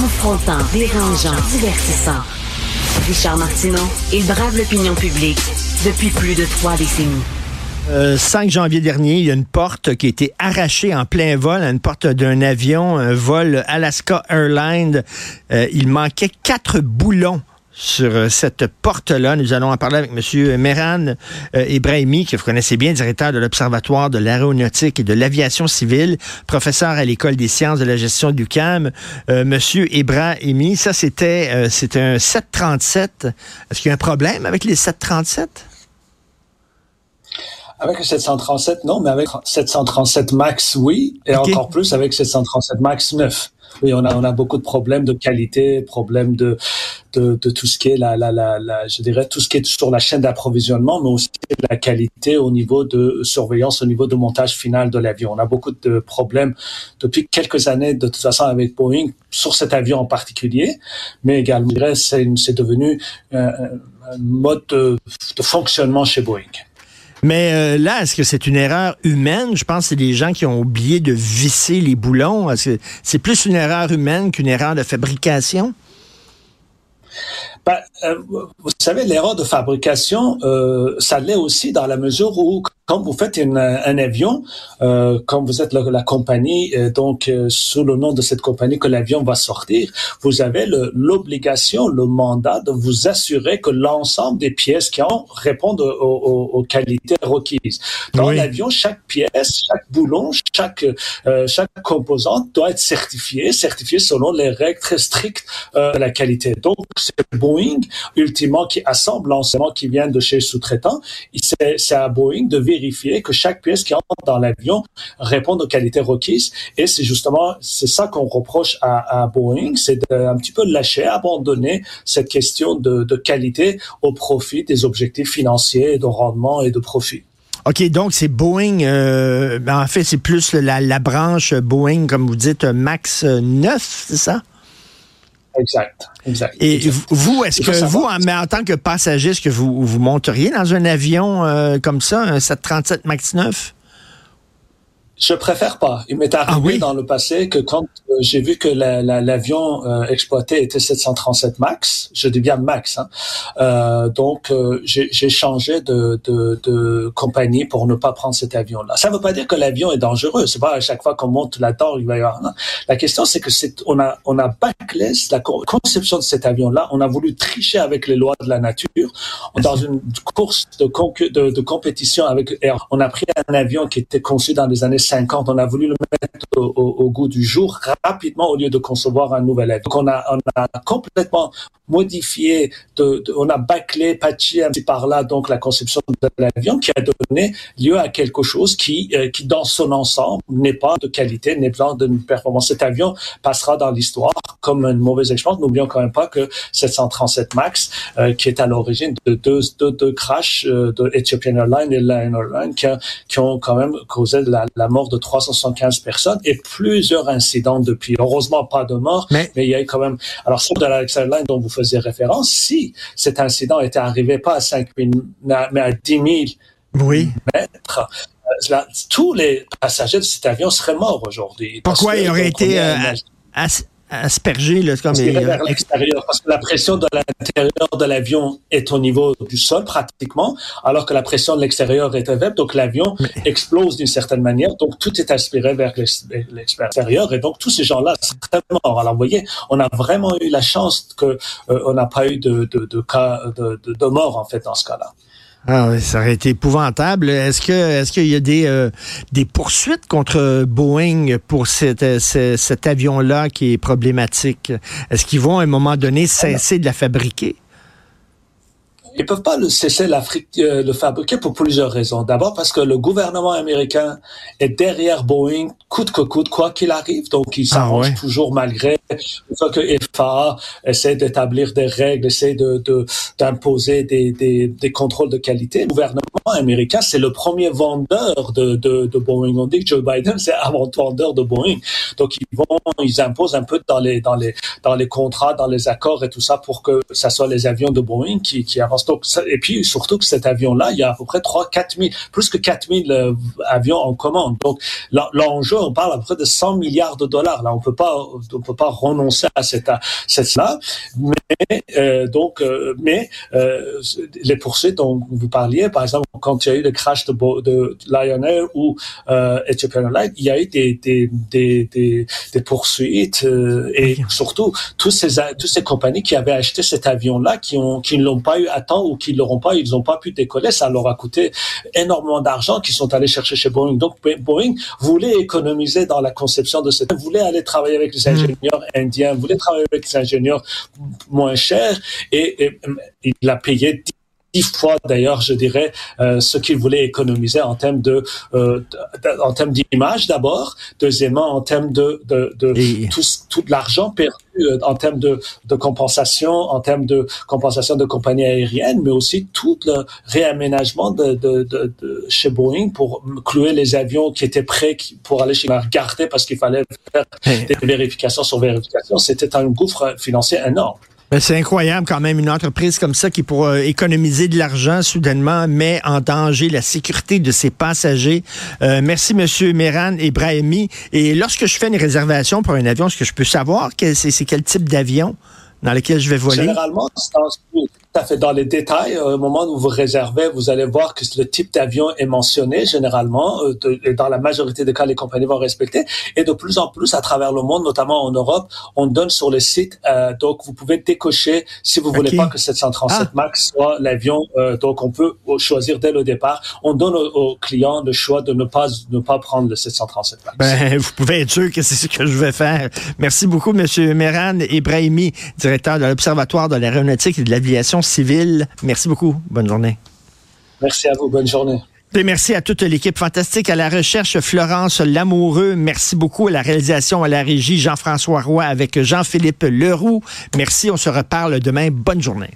Confrontant, dérangeant, divertissant. Richard Martineau, il brave l'opinion publique depuis plus de trois décennies. 5 euh, janvier dernier, il y a une porte qui a été arrachée en plein vol, une porte d'un avion, un vol Alaska Airlines. Euh, il manquait quatre boulons sur euh, cette porte-là. Nous allons en parler avec M. Meran euh, Ibrahimi, que vous connaissez bien, directeur de l'Observatoire de l'aéronautique et de l'aviation civile, professeur à l'École des sciences de la gestion du CAM. Euh, Monsieur Ibrahimi, ça c'était euh, c'était un 737. Est-ce qu'il y a un problème avec les 737? Avec le 737, non, mais avec 737 MAX, oui, et encore plus avec 737 MAX 9. Oui, on a, on a beaucoup de problèmes de qualité, problèmes de, de, de tout ce qui est la, la, la, la, je dirais tout ce qui est sur la chaîne d'approvisionnement, mais aussi la qualité au niveau de surveillance, au niveau de montage final de l'avion. On a beaucoup de problèmes depuis quelques années, de toute façon, avec Boeing sur cet avion en particulier, mais également, c'est devenu un, un mode de, de fonctionnement chez Boeing. Mais euh, là, est-ce que c'est une erreur humaine? Je pense que c'est des gens qui ont oublié de visser les boulons. Est-ce que c'est plus une erreur humaine qu'une erreur de fabrication? Ben, euh, vous savez, l'erreur de fabrication, euh, ça l'est aussi dans la mesure où, quand vous faites une, un avion, euh, quand vous êtes la, la compagnie, euh, donc euh, sous le nom de cette compagnie que l'avion va sortir, vous avez l'obligation, le, mandat de vous assurer que l'ensemble des pièces qui ont répondent aux, aux, aux qualités requises. Dans oui. l'avion, chaque pièce, chaque boulon, chaque chaque composante doit être certifiée, certifiée selon les règles très strictes de la qualité. Donc, c'est Boeing, ultimement, qui assemble l'enseignement qui vient de chez sous-traitant. C'est à Boeing de vérifier que chaque pièce qui entre dans l'avion répond aux qualités requises. Et c'est justement, c'est ça qu'on reproche à, Boeing, c'est un petit peu lâcher, abandonner cette question de, qualité au profit des objectifs financiers, de rendement et de profit. OK, donc c'est Boeing, euh, en fait, c'est plus la, la, branche Boeing, comme vous dites, Max 9, c'est ça? Exact, exact. Et exact. vous, est-ce que vous, en, mais en tant que passager, est-ce que vous, vous monteriez dans un avion euh, comme ça, un 737 MAX 9? Je préfère pas. Il m'est arrivé ah oui? dans le passé que quand euh, j'ai vu que l'avion la, la, euh, exploité était 737 Max, je dis bien Max, hein, euh, donc euh, j'ai changé de, de, de, compagnie pour ne pas prendre cet avion-là. Ça ne veut pas dire que l'avion est dangereux. C'est pas à chaque fois qu'on monte là-dedans, il va y avoir. La question, c'est que c'est on a on a bâclé la conception de cet avion-là. On a voulu tricher avec les lois de la nature dans une course de, de, de compétition avec Air. On a pris un avion qui était conçu dans les années 50, on a voulu le mettre au, goût du jour rapidement au lieu de concevoir un nouvel avion. Donc on a, on a complètement modifié, de, de, on a bâclé, patché un petit par là donc la conception de l'avion qui a donné lieu à quelque chose qui, euh, qui dans son ensemble n'est pas de qualité, n'est pas de performance. Cet avion passera dans l'histoire comme une mauvaise expérience. N'oublions quand même pas que 737 Max, euh, qui est à l'origine de deux, deux, deux crashs euh, de Ethiopian Airlines et Lion Airlines qui, qui, ont quand même causé la, la mort de 375 personnes et plusieurs incidents depuis. Heureusement, pas de mort, mais, mais il y a eu quand même. Alors, sur de la Airlines dont vous faisiez référence, si cet incident était arrivé pas à 5 000, mais à 10 000 oui. mètres, euh, là, tous les passagers de cet avion seraient morts aujourd'hui. Pourquoi il aurait été euh, aspergé là, comme parce vers l'extérieur parce que la pression de l'intérieur de l'avion est au niveau du sol pratiquement alors que la pression de l'extérieur est faible. Donc l'avion Mais... explose d'une certaine manière. Donc tout est aspiré vers l'extérieur. Et donc tous ces gens-là seraient morts. Alors vous voyez on a vraiment eu la chance que euh, on n'a pas eu de, de, de cas de, de, de mort en fait dans ce cas-là ah oui, ça aurait été épouvantable. Est-ce que est-ce qu'il y a des euh, des poursuites contre Boeing pour cette, euh, ce, cet avion-là qui est problématique? Est-ce qu'ils vont à un moment donné cesser de la fabriquer? Ils peuvent pas le cesser l'Afrique euh, le fabriquer pour plusieurs raisons. D'abord parce que le gouvernement américain est derrière Boeing coûte que coûte quoi qu'il arrive, donc il s'arrange ah ouais. toujours malgré une fois que FAA essaie d'établir des règles, essaie de d'imposer de, des, des, des contrôles de qualité. Le gouvernement américain c'est le premier vendeur de, de, de Boeing. On dit que Joe Biden c'est avant tout vendeur de Boeing, donc ils vont ils imposent un peu dans les dans les dans les contrats, dans les accords et tout ça pour que ça soit les avions de Boeing qui qui avancent donc, et puis surtout que cet avion-là, il y a à peu près 3 4 000, plus que 4 000 euh, avions en commande. Donc l'enjeu, on parle à peu près de 100 milliards de dollars. Là, on peut pas, on peut pas renoncer à cette cette là. Mais euh, donc, euh, mais euh, les poursuites dont vous parliez, par exemple, quand il y a eu le crash de, de Lion Air ou euh, Ethiopian Airlines, il y a eu des des des des, des poursuites et surtout tous ces toutes ces compagnies qui avaient acheté cet avion là, qui ont qui ne l'ont pas eu à temps ou qui l'auront pas, ils n'ont pas pu décoller, ça leur a coûté énormément d'argent qu'ils sont allés chercher chez Boeing. Donc Boeing voulait économiser dans la conception de cette, voulait aller travailler avec les hmm. ingénieurs indiens, voulait travailler avec les ingénieurs moins chers et, et il a payé dix fois d'ailleurs, je dirais, euh, ce qu'il voulait économiser en termes de, euh, en termes d'image d'abord, deuxièmement en termes de de, de tout, tout l'argent perdu euh, en termes de, de compensation, en termes de compensation de compagnies aériennes, mais aussi tout le réaménagement de, de, de, de chez Boeing pour clouer les avions qui étaient prêts pour aller chez regarder parce qu'il fallait faire des vérifications sur vérification. C'était un gouffre financier énorme. Ben, c'est incroyable quand même, une entreprise comme ça qui, pour euh, économiser de l'argent, soudainement met en danger la sécurité de ses passagers. Euh, merci, Monsieur Meran Brahimi. Et lorsque je fais une réservation pour un avion, est-ce que je peux savoir c'est quel type d'avion dans lequel je vais voler? Généralement, fait. Dans les détails, euh, au moment où vous réservez, vous allez voir que le type d'avion est mentionné généralement. Euh, et dans la majorité des cas, les compagnies vont respecter. Et de plus en plus, à travers le monde, notamment en Europe, on donne sur le site. Euh, donc, vous pouvez décocher si vous voulez pas que 737 ah. Max soit l'avion. donc, on peut choisir dès le départ. On donne aux, clients le choix de ne pas ne pas prendre le 737 Max. Ben, vous pouvez être sûr que c'est ce que je vais faire. Merci beaucoup, Monsieur Meran Ibrahimi, directeur de l'Observatoire de l'aéronautique et de l'aviation civile. Merci beaucoup. Bonne journée. Merci à vous. Bonne journée. Et merci à toute l'équipe fantastique, à la recherche Florence Lamoureux. Merci beaucoup à la réalisation, à la régie Jean-François Roy avec Jean-Philippe Leroux. Merci, on se reparle demain. Bonne journée.